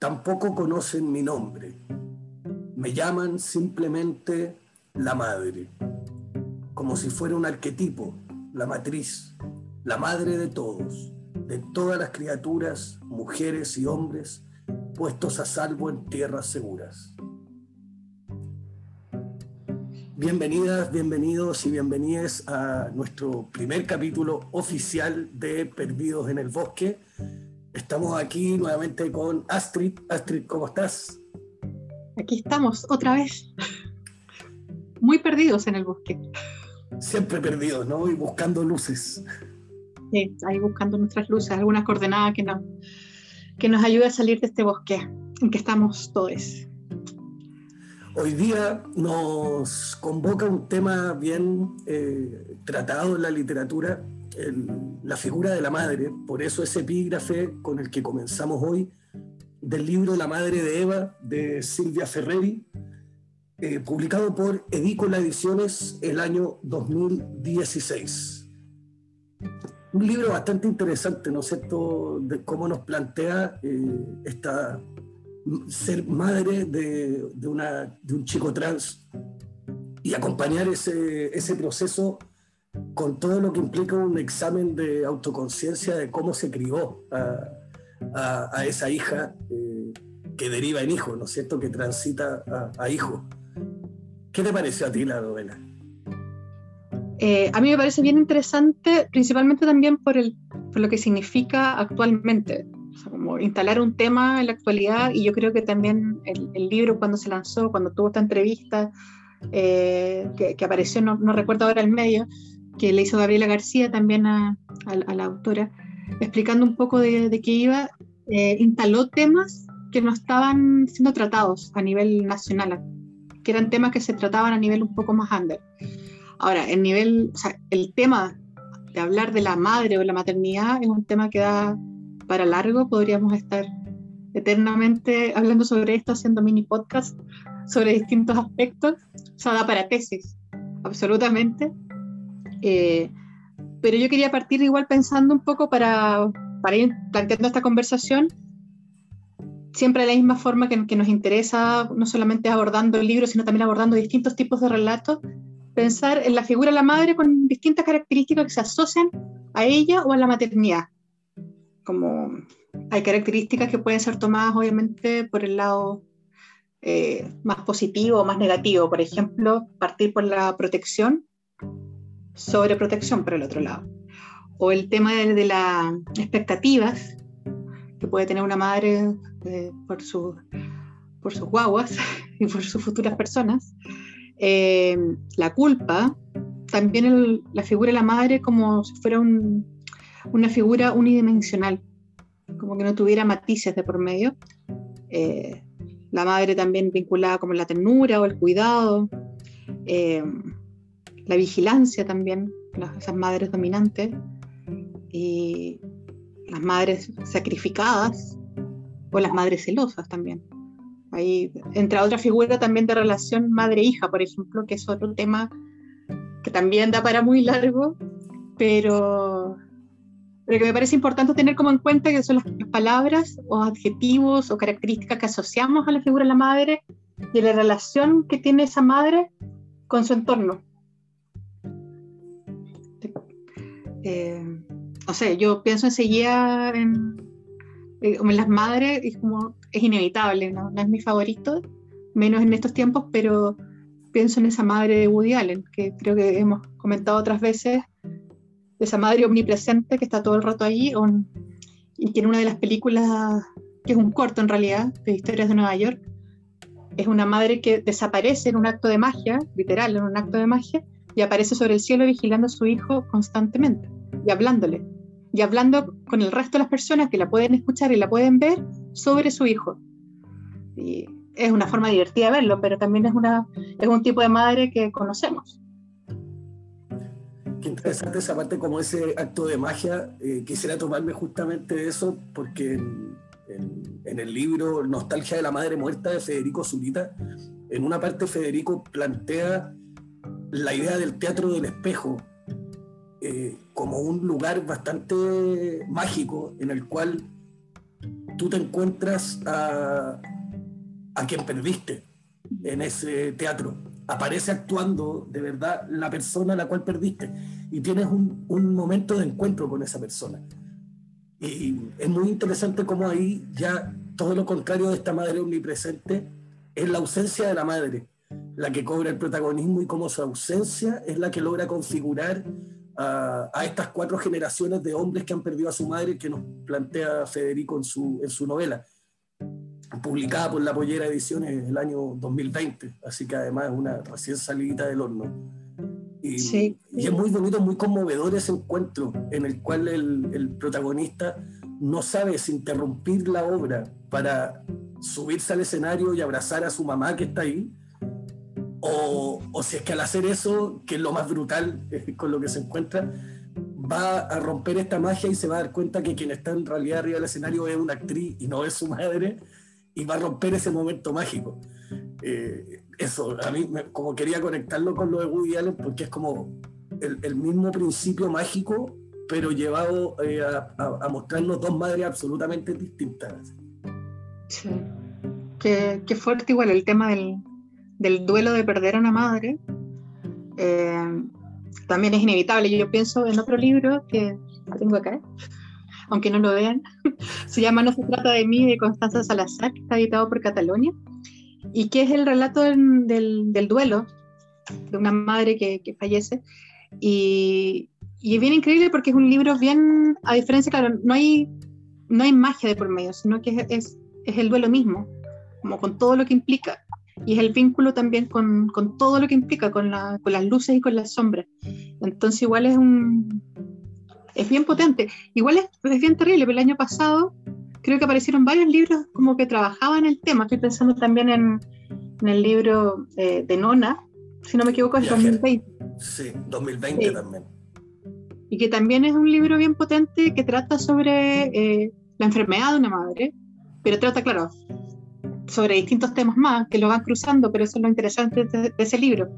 tampoco conocen mi nombre. Me llaman simplemente la madre, como si fuera un arquetipo, la matriz, la madre de todos, de todas las criaturas, mujeres y hombres, puestos a salvo en tierras seguras. Bienvenidas, bienvenidos y bienvenidas a nuestro primer capítulo oficial de Perdidos en el Bosque. Estamos aquí nuevamente con Astrid. Astrid, ¿cómo estás? Aquí estamos, otra vez. Muy perdidos en el bosque. Siempre perdidos, ¿no? Y buscando luces. Sí, ahí buscando nuestras luces, alguna coordenada que, no, que nos ayude a salir de este bosque en que estamos todos. Hoy día nos convoca un tema bien eh, tratado en la literatura, la figura de la madre, por eso ese epígrafe con el que comenzamos hoy, del libro La Madre de Eva de Silvia Ferreri, eh, publicado por Edícola Ediciones el año 2016. Un libro bastante interesante, ¿no es cierto?, de cómo nos plantea eh, esta ser madre de, de, una, de un chico trans y acompañar ese, ese proceso con todo lo que implica un examen de autoconciencia de cómo se crió a, a, esa hija eh, que deriva en hijo, ¿no es cierto?, que transita a, hijo. ¿Qué te pareció a ti la novela? Eh, a mí me parece bien interesante, principalmente también por, el, por lo que significa actualmente como instalar un tema en la actualidad y yo creo que también el, libro cuando se lanzó, cuando tuvo esta entrevista eh, que, apareció, no, recuerdo ahora el medio, que le hizo Gabriela García también a, la autora, explicando un poco de, qué iba, eh, instaló temas que no estaban siendo tratados a nivel nacional, que eran temas que se trataban a nivel un poco más under. Ahora, el nivel, o sea, el tema de hablar de la madre o la maternidad es un tema que da para largo, podríamos estar eternamente hablando sobre esto, haciendo mini podcast sobre distintos aspectos. O sea, da para tesis, absolutamente. Eh, pero yo quería partir igual pensando un poco para, para ir planteando esta conversación, siempre de la misma forma que, que nos interesa, no solamente abordando el libro, sino también abordando distintos tipos de relatos, pensar en la figura de la madre con distintas características que se asocian a ella o a la maternidad. Como hay características que pueden ser tomadas obviamente por el lado eh, más positivo o más negativo. Por ejemplo, partir por la protección, sobre protección por el otro lado. O el tema de, las expectativas que puede tener una madre eh, por, su, por sus guaguas y por sus futuras personas. Eh, la culpa, también la figura de la madre como si fuera un, una figura unidimensional, como que no tuviera matices de por medio. Eh, la madre también vinculada como la ternura o el cuidado, la vigilancia también, esas madres dominantes, y las madres sacrificadas o las madres celosas también. Ahí entra otra figura también de relación madre-hija, por ejemplo, que es otro tema que también da para muy largo, pero pero que me parece importante tener como en cuenta que son las palabras o adjetivos o características que asociamos a la figura de la madre y la relación que tiene esa madre con su entorno. Eh, no sé, yo pienso enseguida en, eh, en las madres y como es inevitable, ¿no? no es mi favorito, menos en estos tiempos, pero pienso en esa madre de Woody Allen, que creo que hemos comentado otras veces, esa madre omnipresente que está todo el rato ahí, y que en una de las películas, que es un corto en realidad, de historias de Nueva York, es una madre que desaparece en un acto de magia, literal, en un acto de magia, y aparece sobre el cielo vigilando a su hijo constantemente y hablándole, y hablando con el resto de las personas que la pueden escuchar y la pueden ver sobre su hijo. Y es una forma divertida de verlo, pero también es, una, es un tipo de madre que conocemos. Qué interesante esa parte, como ese acto de magia. Eh, quisiera tomarme justamente eso, porque en, el libro Nostalgia de la Madre Muerta de Federico Zulita, en una parte Federico plantea la idea del teatro del espejo eh, como un lugar bastante mágico en el cual tú te encuentras a, a quien perdiste en ese teatro. Aparece actuando de verdad la persona a la cual perdiste y tienes un, un momento de encuentro con esa persona. Y es muy interesante cómo ahí ya todo lo contrario de esta madre omnipresente es la ausencia de la madre la que cobra el protagonismo y cómo su ausencia es la que logra configurar a, a, estas cuatro generaciones de hombres que han perdido a su madre que nos plantea Federico en su, en su novela, publicada por La Pollera Ediciones el año 2020, así que además es una recién salida del horno. Y, sí. y, es muy bonito, muy conmovedor ese encuentro en el cual el, el protagonista no sabe si interrumpir la obra para subirse al escenario y abrazar a su mamá que está ahí, o, o, si es que al hacer eso, que es lo más brutal con lo que se encuentra, va a romper esta magia y se va a dar cuenta que quien está en realidad arriba del escenario es una actriz y no es su madre, y va a romper ese momento mágico. Eh, eso, a mí me, como quería conectarlo con lo de Woody Allen porque es como el, mismo principio mágico, pero llevado eh, a, a, a, mostrarnos dos madres absolutamente distintas. Sí. Qué, qué fuerte igual el tema del, del duelo de perder a una madre, eh, también es inevitable. Yo pienso en otro libro que tengo acá, aunque no lo vean, se llama No se trata de mí, de Constanza Salazar, que está editado por Catalonia, y que es el relato del, del, del duelo de una madre que, que fallece. Y, y, es bien increíble porque es un libro bien, a diferencia, claro, no hay, no hay magia de por medio, sino que es, es, es el duelo mismo, como con todo lo que implica y es el vínculo también con, con todo lo que implica, con, la, con, las luces y con las sombras. Entonces igual es un... es bien potente. Igual es, es bien terrible, pero el año pasado creo que aparecieron varios libros como que trabajaban el tema. Estoy pensando también en, en el libro eh, de Nona, si no me equivoco, es 2020. Sí, 2020 sí. también. Y que también es un libro bien potente que trata sobre eh, la enfermedad de una madre, pero trata, claro, sobre distintos temas más que lo van cruzando, pero eso es lo interesante de, ese libro.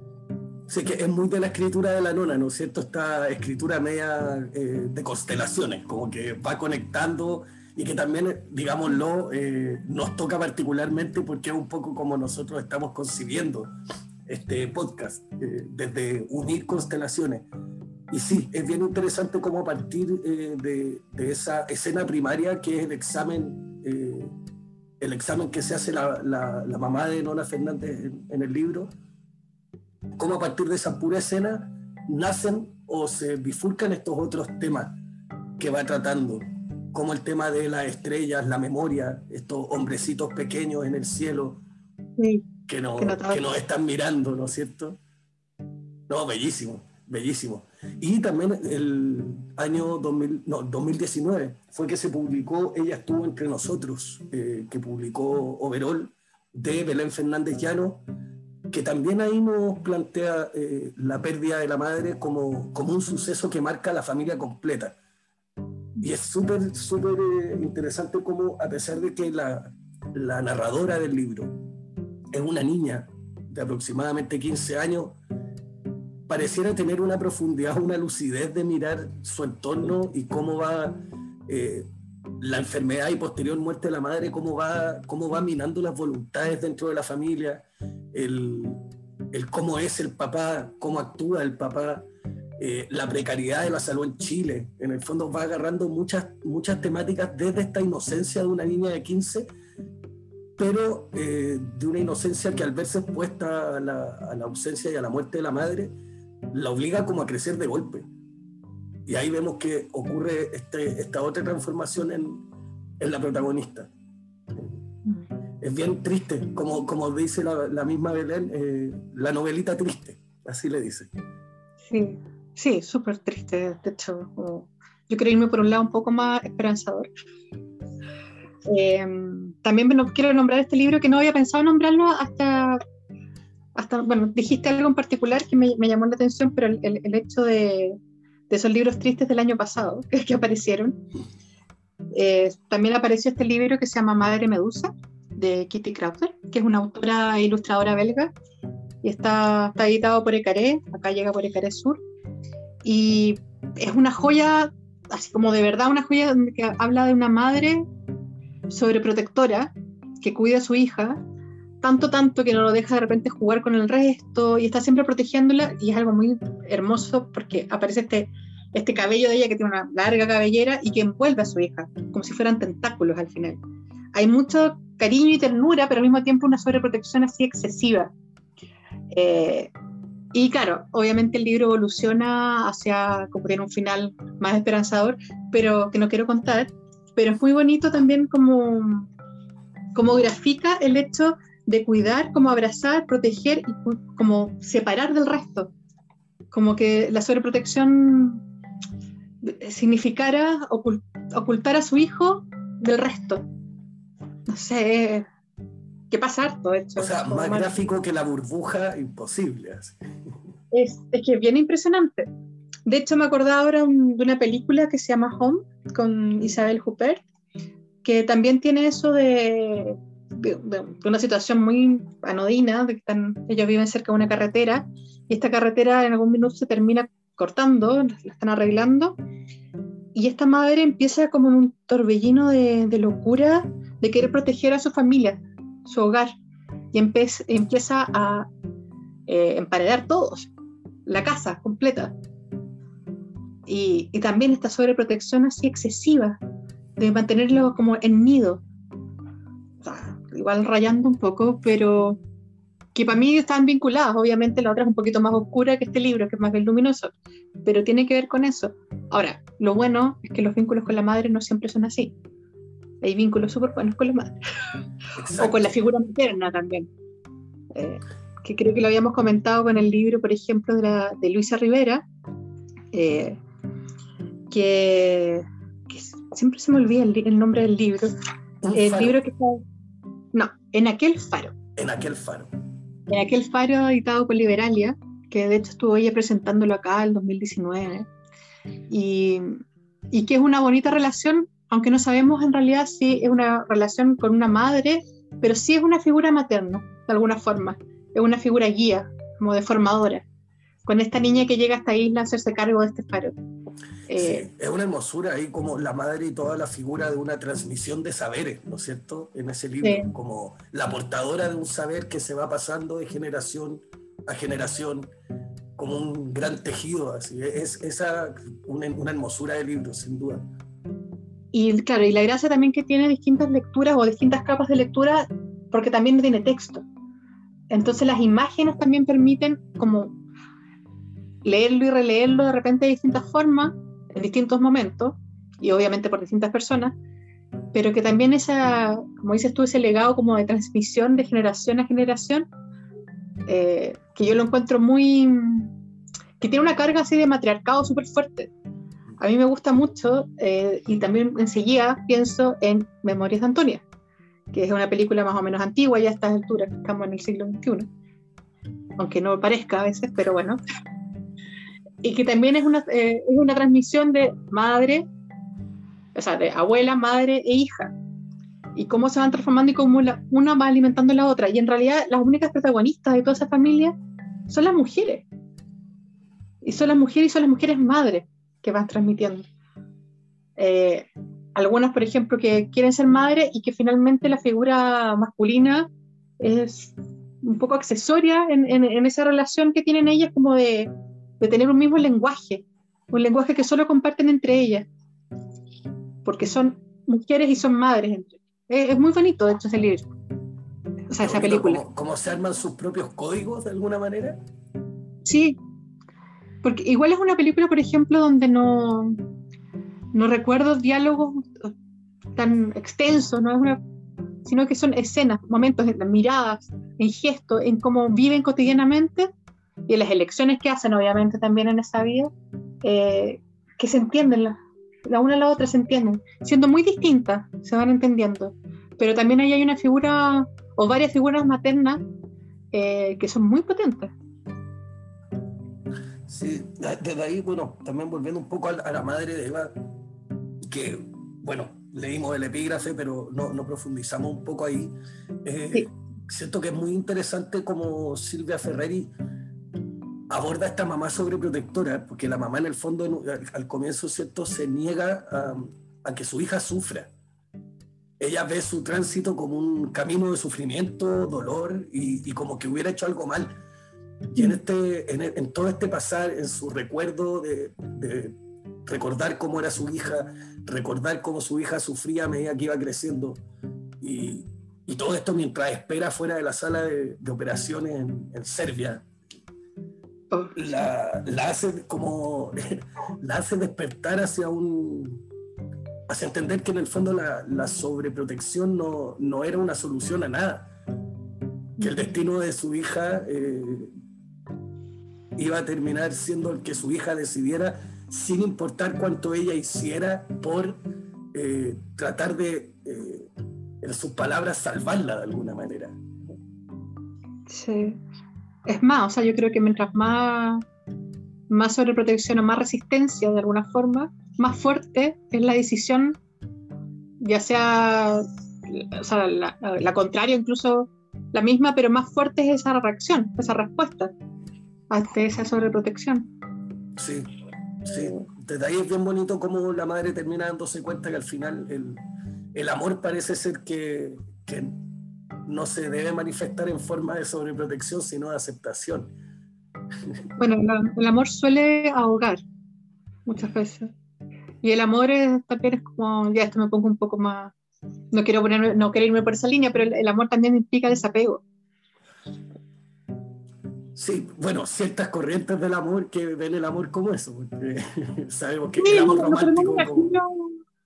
Sí, que es muy de la escritura de la nona, ¿no es cierto? Esta escritura media eh, de constelaciones, como que va conectando y que también, digámoslo, eh, nos toca particularmente porque es un poco como nosotros estamos concibiendo este podcast, eh, desde unir constelaciones. Y sí, es bien interesante cómo a partir de, esa escena primaria que es el examen el examen que se hace la, la, la mamá de Nona Fernández en, en, el libro, cómo a partir de esa pura escena nacen o se bifurcan estos otros temas que va tratando, como el tema de las estrellas, la memoria, estos hombrecitos pequeños en el cielo sí, que, no, que, no que nos están mirando, ¿no es cierto? No, bellísimo, bellísimo. Y también el año 2000, no, 2019 fue que se publicó Ella estuvo entre nosotros, eh, que publicó Overol de Belén Fernández Llano, que también ahí nos plantea eh, la pérdida de la madre como, como un suceso que marca la familia completa. Y es súper, súper eh, interesante como a pesar de que la narradora del libro es una niña de aproximadamente 15 años, pareciera tener una profundidad, una lucidez de mirar su entorno y cómo va eh, la enfermedad y posterior muerte de la madre, cómo va, cómo va minando las voluntades dentro de la familia, el, el cómo es el papá, cómo actúa el papá, eh, la precariedad de la salud en Chile. En el fondo va agarrando muchas, muchas temáticas desde esta inocencia de una niña de 15 pero eh, de una inocencia que al verse expuesta a la, a la, ausencia y a la muerte de la madre, la obliga como a crecer de golpe. Y ahí vemos que ocurre este, esta otra transformación en, en la protagonista. Es bien triste, como, como dice la, la misma Belén, eh, la novelita triste, así le dice. Sí, sí, súper triste, de hecho. Yo quiero irme por un lado un poco más esperanzador. Eh, también quiero nombrar este libro que no había pensado nombrarlo hasta hasta, bueno, dijiste algo en particular que me, me llamó la atención, pero el, el, el hecho de, de, esos libros tristes del año pasado que, que aparecieron, eh, también apareció este libro que se llama Madre Medusa, de Kitty Krauser, que es una autora e ilustradora belga, y está, está editado por Ecaré, acá llega por Ecaré Sur, y es una joya, así como de verdad una joya que habla de una madre sobreprotectora que cuida a su hija, tanto, tanto que no lo deja de repente jugar con el resto y está siempre protegiéndola y es algo muy hermoso porque aparece este, este cabello de ella que tiene una larga cabellera y que envuelve a su hija, como si fueran tentáculos al final. Hay mucho cariño y ternura, pero al mismo tiempo una sobreprotección así excesiva. Eh, y claro, obviamente el libro evoluciona hacia cumplir un final más esperanzador, pero que no quiero contar. Pero es muy bonito también como, como grafica el hecho de cuidar, como abrazar, proteger y como separar del resto. Como que la sobreprotección significara ocultar a su hijo del resto. No sé, qué pasar todo hecho. O sea, más gráfico que la burbuja, imposible. Es, es que es bien impresionante. De hecho, me acordaba ahora de una película que se llama Home con Isabel Huppert, que también tiene eso de, de, una situación muy anodina, de que ellos viven cerca de una carretera y esta carretera en algún minuto se termina cortando, la están arreglando y esta madre empieza como un torbellino de, locura de querer proteger a su familia, su hogar, y empieza a eh, emparedar todos, la casa completa. Y, también esta sobreprotección así excesiva, de mantenerlo como en nido. Igual rayando un poco, pero que para mí están vinculadas. Obviamente la otra es un poquito más oscura que este libro, que es más bien luminoso, pero tiene que ver con eso. Ahora, lo bueno es que los vínculos con la madre no siempre son así. Hay vínculos súper buenos con la madre. o con la figura materna también. Eh, que creo que lo habíamos comentado con el libro, por ejemplo, de, Luisa Rivera, eh, que, siempre se me olvida el, nombre del libro. el libro que en aquel faro. En aquel faro. En aquel faro editado por Liberalia, que de hecho estuvo ella presentándolo acá en 2019. Y, y que es una bonita relación, aunque no sabemos en realidad si es una relación con una madre, pero sí es una figura materna, de alguna forma es una figura guía, como de formadora, con esta niña que llega a esta isla a hacerse cargo de este faro. Eh, es una hermosura ahí como la madre y toda la figura de una transmisión de saberes, ¿no es cierto? En ese libro, como la portadora de un saber que se va pasando de generación a generación, como un gran tejido, así. Es esa una, una hermosura de libro, sin duda. Y claro, y la gracia también que tiene distintas lecturas o distintas capas de lectura, porque también tiene texto. Entonces las imágenes también permiten como leerlo y releerlo de repente de distintas formas, en distintos momentos, y obviamente por distintas personas, pero que también esa, como dices tú, ese legado como de transmisión de generación a generación, eh, que yo lo encuentro muy, que tiene una carga así de matriarcado súper fuerte. A mí me gusta mucho eh, y también enseguida pienso en Memorias de Antonia, que es una película más o menos antigua ya a estas alturas, estamos en el siglo XXI, aunque no parezca a veces, pero bueno. Y que también es una, eh, es una transmisión de madre, o sea, de abuela, madre e hija, y cómo se van transformando y cómo una va alimentando a la otra. Y en realidad las únicas protagonistas de toda esa familia son las mujeres. Y son las mujeres y son las mujeres madres que van transmitiendo. Eh, algunas, por ejemplo, que quieren ser madres y que finalmente la figura masculina es un poco accesoria en, esa relación que tienen ellas como de, tener un mismo lenguaje, un lenguaje que solo comparten entre ellas, porque son mujeres y son madres. Es, muy bonito, de hecho, ese libro. O sea, esa película. ¿Cómo, se arman sus propios códigos de alguna manera? Sí, porque igual es una película, por ejemplo, donde no, no recuerdo diálogos tan extensos, no es sino que son escenas, momentos, en miradas, en gestos, en cómo viven cotidianamente y las elecciones que hacen, obviamente, también en esa vida, eh, que se entienden, la, la, una a la otra se entienden, siendo muy distintas, se van entendiendo. Pero también ahí hay una figura o varias figuras maternas eh, que son muy potentes. Sí, desde ahí, bueno, también volviendo un poco a la madre de Eva, que, bueno, leímos el epígrafe, pero no, no profundizamos un poco ahí. Eh, siento que es muy interesante como Silvia Ferreri aborda a esta mamá sobreprotectora, porque la mamá en el fondo al, comienzo, ¿cierto?, se niega a, que su hija sufra. ella ve su tránsito como un camino de sufrimiento, dolor y, como que hubiera hecho algo mal. Y en, este, en, todo este pasar, en su recuerdo de, recordar cómo era su hija, recordar cómo su hija sufría a medida que iba creciendo, y, todo esto mientras espera fuera de la sala de, operaciones en, Serbia, oh. La, la, hace como la hace despertar hacia un hacia entender que en el fondo la, sobreprotección no, no, era una solución a nada, que el destino de su hija eh, iba a terminar siendo el que su hija decidiera sin importar cuánto ella hiciera por eh, tratar de, eh, en sus palabras, salvarla de alguna manera. Sí. Es más, o sea, yo creo que mientras más, más sobreprotección o más resistencia de alguna forma, más fuerte es la decisión, ya sea, o sea la, contraria, incluso la misma, pero más fuerte es esa reacción, esa respuesta ante esa sobreprotección. Sí, sí. Desde ahí es bien bonito cómo la madre termina dándose cuenta que al final el, el amor parece ser que, que, no se debe manifestar en forma de sobreprotección, sino de aceptación. Bueno, el amor suele ahogar muchas veces. Y el amor es, también es como, ya esto me pongo un poco más, no quiero, poner, no quiero irme por esa línea, pero el, amor también implica desapego. Sí, bueno, ciertas corrientes del amor que ven el amor como eso, porque sabemos que el amor romántico...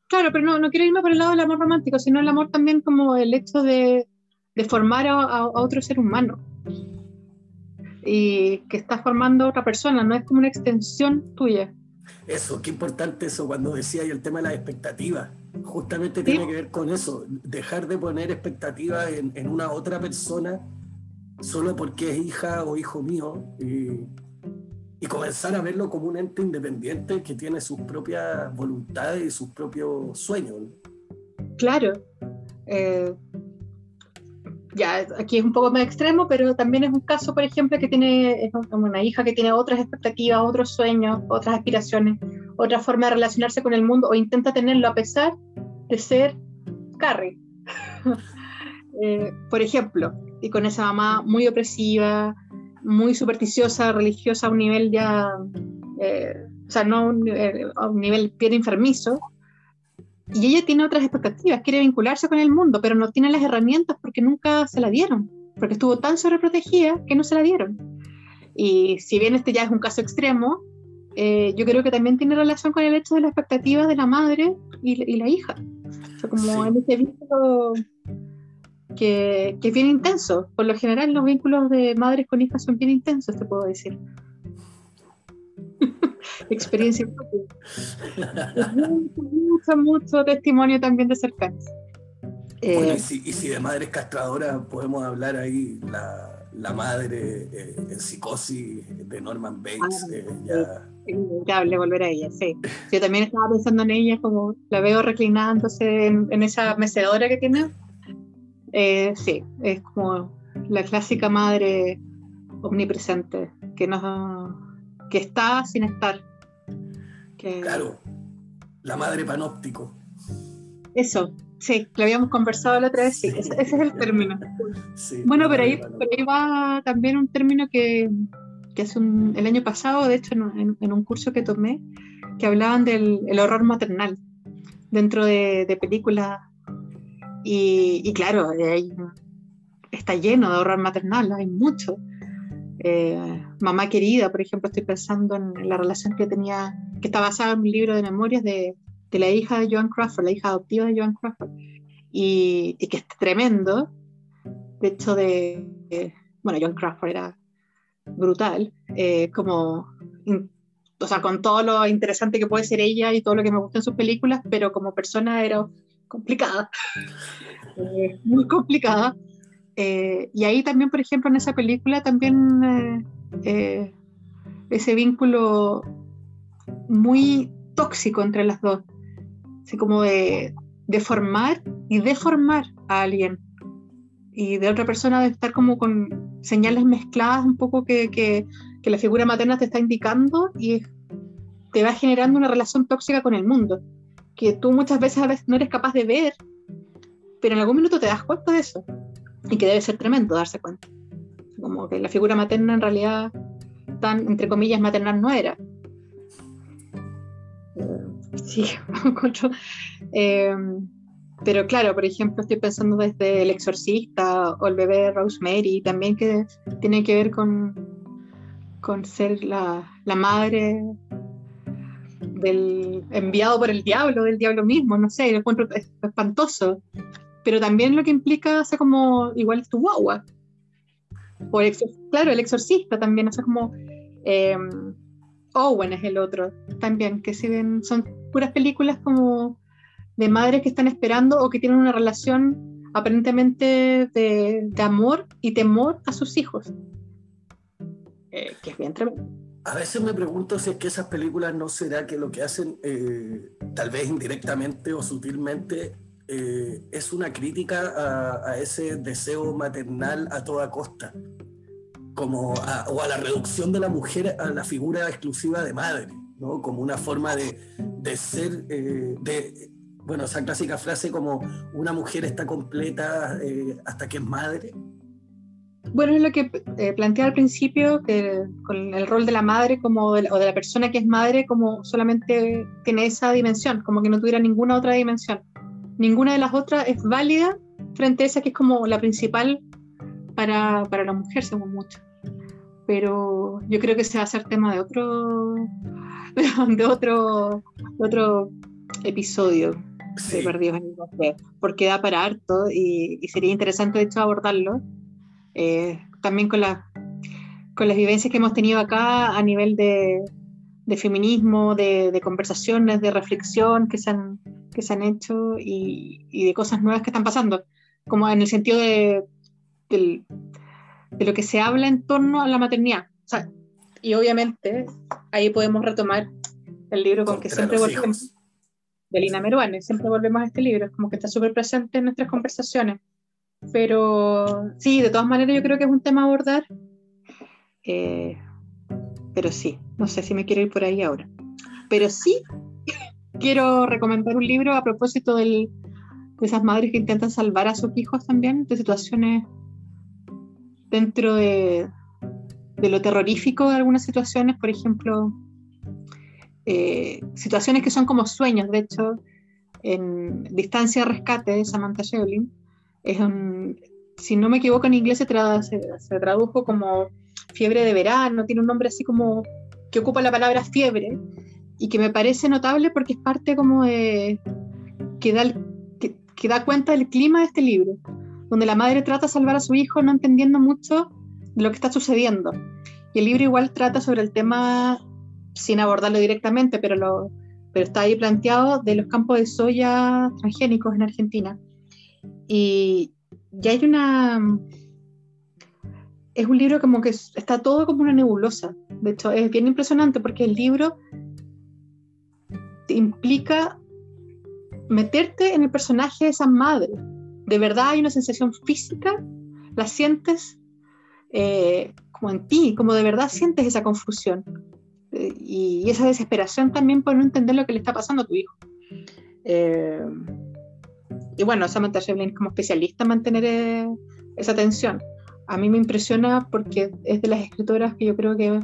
claro, pero no, no quiero irme por el lado del amor romántico, sino el amor también como el hecho de, de formar a, a, otro ser humano y que está formando a otra persona, no es como una extensión tuya. Eso, qué importante eso cuando decía y el tema de las expectativas. Justamente tiene que ver con eso, dejar de poner expectativas en, una otra persona solo porque es hija o hijo mío y, comenzar a verlo como un ente independiente que tiene sus propias voluntades y sus propios sueños. Claro. Eh, ya aquí es un poco más extremo, pero también es un caso, por ejemplo, que tiene una hija que tiene otras expectativas, otros sueños, otras aspiraciones, otra forma de relacionarse con el mundo o intenta tenerlo a pesar de ser Carrie. Eh, por ejemplo, y con esa mamá muy opresiva, muy supersticiosa, religiosa a un nivel ya, eh, o sea, no eh, a un nivel bien enfermizo, y ella tiene otras expectativas, quiere vincularse con el mundo, pero no tiene las herramientas porque nunca se la dieron, porque estuvo tan sobreprotegida que no se la dieron. Y si bien este ya es un caso extremo, eh, yo creo que también tiene relación con el hecho de las expectativas de la madre y, la hija. O sea, como en ese vínculo que, que, es bien intenso. Por lo general, los vínculos de madres con hijas son bien intensos, te puedo decir. experiencia mucho, mucho testimonio también de cercanos. Bueno, y, si, y, si, de madres castradoras podemos hablar ahí, la, la madre eh, en psicosis de Norman Bates. Ah, eh, ya... inevitable volver a ella, sí. Yo también estaba pensando en ella, como la veo reclinándose en, en esa mecedora que tiene. Eh, sí, es como la clásica madre omnipresente que nos que está sin estar. Claro, la madre panóptico. Eso, sí, lo habíamos conversado la otra vez, sí, Ese, es el término. bueno, pero ahí, ahí, va también un término que, que hace el año pasado, de hecho, en, un curso que tomé, que hablaban del horror maternal dentro de, películas. Y, claro, está lleno de horror maternal, hay mucho. Eh, mamá querida, por ejemplo, estoy pensando en, la relación que tenía, que está basada en un libro de memorias de, de la hija de Joan Crawford, la hija adoptiva de Joan Crawford, y, que es tremendo. De hecho, de, bueno, Joan Crawford era brutal, eh, como, o sea, con todo lo interesante que puede ser ella y todo lo que me gusta en sus películas, pero como persona era complicada, eh, muy complicada. Eh, y ahí también, por ejemplo, en esa película también eh, eh, ese vínculo muy tóxico entre las dos, así como de, de, formar y deformar a alguien. Y de otra persona de estar como con señales mezcladas un poco que, que, que la figura materna te está indicando y te va generando una relación tóxica con el mundo, que tú muchas veces a veces no eres capaz de ver pero en algún minuto te das cuenta de eso. Y que debe ser tremendo darse cuenta. Como que la figura materna en realidad tan, entre comillas, maternal no era. Eh, sí, eh, pero claro, por ejemplo, estoy pensando desde El Exorcista o El bebé Rosemary, también que tiene que ver con, con ser la, la madre del enviado por el diablo, del diablo mismo, no sé, lo encuentro espantoso. Pero también lo que implica, o sea, como igual tu guagua. O claro, el exorcista también, o sea, como eh, Owen es el otro también, que si ven, son puras películas como de madres que están esperando o que tienen una relación aparentemente de, amor y temor a sus hijos. Eh, que es bien tremendo. A veces me pregunto si es que esas películas no será que lo que hacen, eh, tal vez indirectamente o sutilmente, eh, es una crítica a, ese deseo maternal a toda costa, como o a la reducción de la mujer a la figura exclusiva de madre, ¿no? como una forma de, de ser, de bueno, esa clásica frase como una mujer está completa eh, hasta que es madre. Bueno, es lo que eh, al principio, que con el rol de la madre como o de la persona que es madre como solamente tiene esa dimensión, como que no tuviera ninguna otra dimensión. Ninguna de las otras es válida frente a esa que es como la principal para, para la mujer, según mucho. Pero yo creo que se va a hacer tema de otro, de otro, de otro episodio sí. Perdidos en el porque da para harto y, sería interesante de hecho abordarlo, eh, también con, la, con las vivencias que hemos tenido acá a nivel de, de feminismo, de, de, conversaciones, de reflexión que se han, que se han hecho y, y, de cosas nuevas que están pasando, como en el sentido de, de, de lo que se habla en torno a la maternidad. O sea, y obviamente ahí podemos retomar el libro con que siempre volvemos de Lina Meruane. Siempre volvemos a este libro, es como que está súper presente en nuestras conversaciones. Pero sí, de todas maneras yo creo que es un tema a abordar. Eh, pero sí, no sé si me quiero ir por ahí ahora. Pero sí, quiero recomendar un libro a propósito de esas madres que intentan salvar a sus hijos también, de situaciones dentro de, lo terrorífico de algunas situaciones, por ejemplo, eh, situaciones que son como sueños. De hecho, en Distancia de Rescate de Samantha Shevlin, es un, si no me equivoco en inglés se, tradujo como fiebre de verano, tiene un nombre así como que ocupa la palabra fiebre y que me parece notable porque es parte como de que da, que, que da cuenta del clima de este libro, donde la madre trata de salvar a su hijo no entendiendo mucho de lo que está sucediendo. Y el libro igual trata sobre el tema sin abordarlo directamente, pero, lo, pero está ahí planteado de los campos de soya transgénicos en Argentina. Y ya hay una... Es un libro como que está todo como una nebulosa. De hecho, es bien impresionante porque el libro implica meterte en el personaje de esa madre. De verdad hay una sensación física, la sientes eh, como en ti, como de verdad sientes esa confusión y esa desesperación también por no entender lo que le está pasando a tu hijo. Eh, y bueno, Samantha Shevlin como especialista en mantener eh, esa tensión. A mí me impresiona porque es de las escritoras que yo creo que,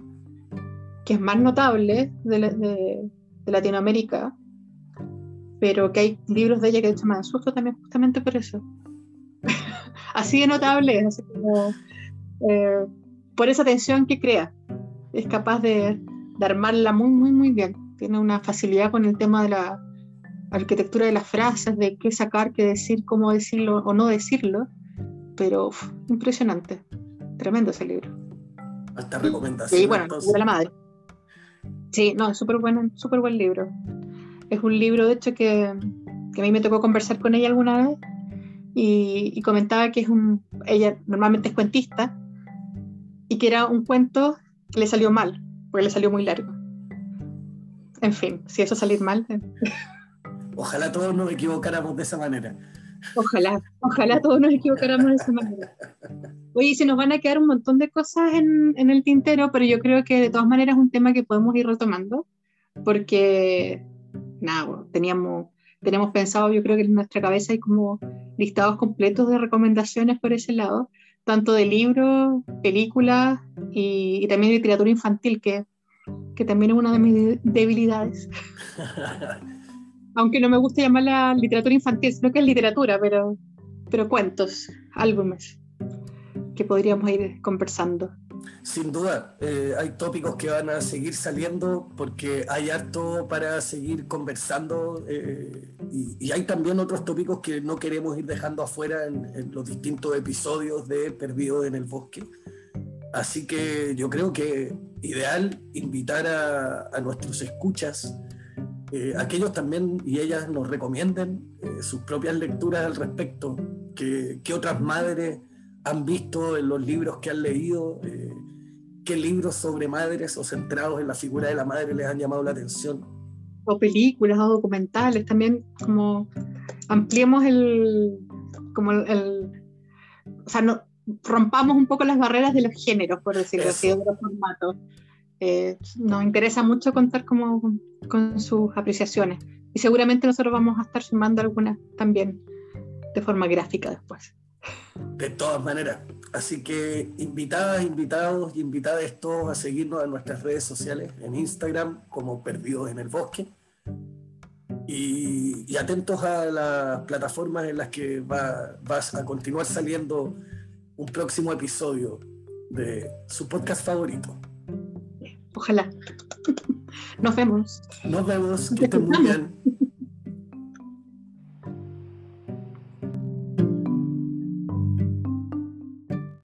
que es más notable de, de, Latinoamérica, pero que hay libros de ella que de me dan susto también justamente por eso. así de notable, así como eh, por esa tensión que crea. Es capaz de, de armarla muy, muy, muy bien. Tiene una facilidad con el tema de la arquitectura de las frases, de qué sacar, qué decir, cómo decirlo o no decirlo. Pero impresionante. Tremendo ese libro. Hasta recomendación. Sí, bueno, de la madre. Sí, no, es súper bueno, súper buen libro. Es un libro, de hecho, que, que, a mí me tocó conversar con ella alguna vez y, y comentaba que es un, ella normalmente es cuentista y que era un cuento que le salió mal, porque le salió muy largo. En fin, si eso salir mal. Eh. Ojalá todos nos equivocáramos de esa manera. Ojalá, ojalá todos nos equivocáramos de esa manera. Oye, se nos van a quedar un montón de cosas en, en, el tintero, pero yo creo que de todas maneras es un tema que podemos ir retomando, porque, nada, teníamos tenemos pensado, yo creo que en nuestra cabeza hay como listados completos de recomendaciones por ese lado, tanto de libros, películas y, también literatura infantil, que, que también es una de mis debilidades. Aunque no me gusta llamarla literatura infantil, sino que es literatura, pero, pero cuentos, álbumes que podríamos ir conversando. Sin duda, eh, hay tópicos que van a seguir saliendo porque hay harto para seguir conversando eh, y, hay también otros tópicos que no queremos ir dejando afuera en, los distintos episodios de Perdido en el Bosque. Así que yo creo que ideal invitar a, nuestros escuchas, eh, aquellos también y ellas nos recomienden sus propias lecturas al respecto, que, que, otras madres han visto en los libros que han leído qué libros sobre madres o centrados en la figura de la madre les han llamado la atención. O películas o documentales, también como ampliemos el, como el, o sea, no, rompamos un poco las barreras de los géneros, por decirlo así, de los formatos. Eh, nos interesa mucho contar como, con, sus apreciaciones y seguramente nosotros vamos a estar sumando algunas también de forma gráfica después. De todas maneras, Así que invitadas, invitados y invitadas todos a seguirnos en nuestras redes sociales, en Instagram como Perdidos en el Bosque. Y, atentos a las plataformas en las que va, vas a continuar saliendo un próximo episodio de su podcast favorito. Ojalá. Nos vemos. Nos vemos. Que estén muy bien.